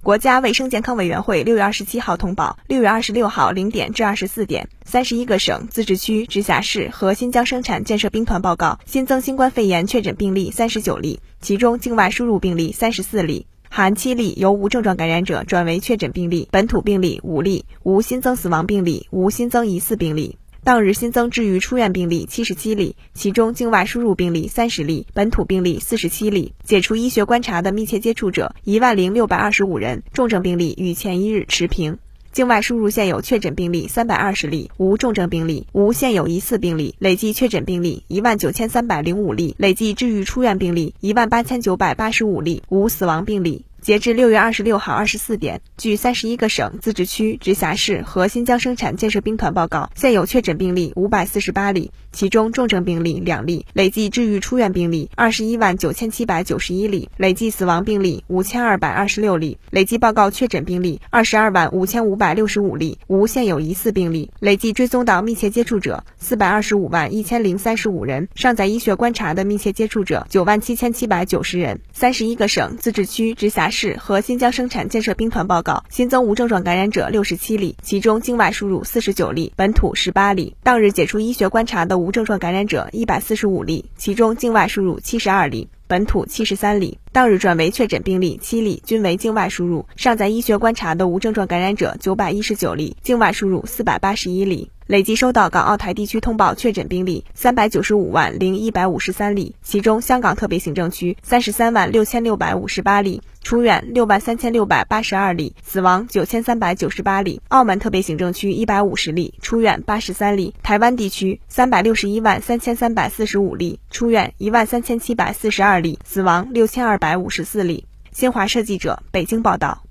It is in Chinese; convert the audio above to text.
国家卫生健康委员会六月二十七号通报，六月二十六号零点至二十四点，三十一个省、自治区、直辖市和新疆生产建设兵团报告新增新冠肺炎确诊病例三十九例，其中境外输入病例三十四例，含七例由无症状感染者转为确诊病例，本土病例五例，无新增死亡病例，无新增疑似病例。当日新增治愈出院病例七十七例，其中境外输入病例三十例，本土病例四十七例，解除医学观察的密切接触者一万零六百二十五人，重症病例与前一日持平。境外输入现有确诊病例三百二十例，无重症病例，无现有疑似病例，累计确诊病例一万九千三百零五例，累计治愈出院病例一万八千九百八十五例，无死亡病例。截至六月二十六号二十四点，据三十一个省、自治区、直辖市和新疆生产建设兵团报告，现有确诊病例五百四十八例，其中重症病例两例，累计治愈出院病例二十一万九千七百九十一例，累计死亡病例五千二百二十六例，累计报告确诊病例二十二万五千五百六十五例，无现有疑似病例，累计追踪到密切接触者四百二十五万一千零三十五人，尚在医学观察的密切接触者九万七千七百九十人。三十一个省、自治区、直辖市。市和新疆生产建设兵团报告新增无症状感染者六十七例，其中境外输入四十九例，本土十八例。当日解除医学观察的无症状感染者一百四十五例，其中境外输入七十二例，本土七十三例。当日转为确诊病例七例，均为境外输入。尚在医学观察的无症状感染者九百一十九例，境外输入四百八十一例。累计收到港澳台地区通报确诊病例三百九十五万零一百五十三例，其中香港特别行政区三十三万六千六百五十八例，出院六万三千六百八十二例，死亡九千三百九十八例；澳门特别行政区一百五十例，出院八十三例；台湾地区三百六十一万三千三百四十五例，出院一万三千七百四十二例，死亡六千二百五十四例。新华社记者北京报道。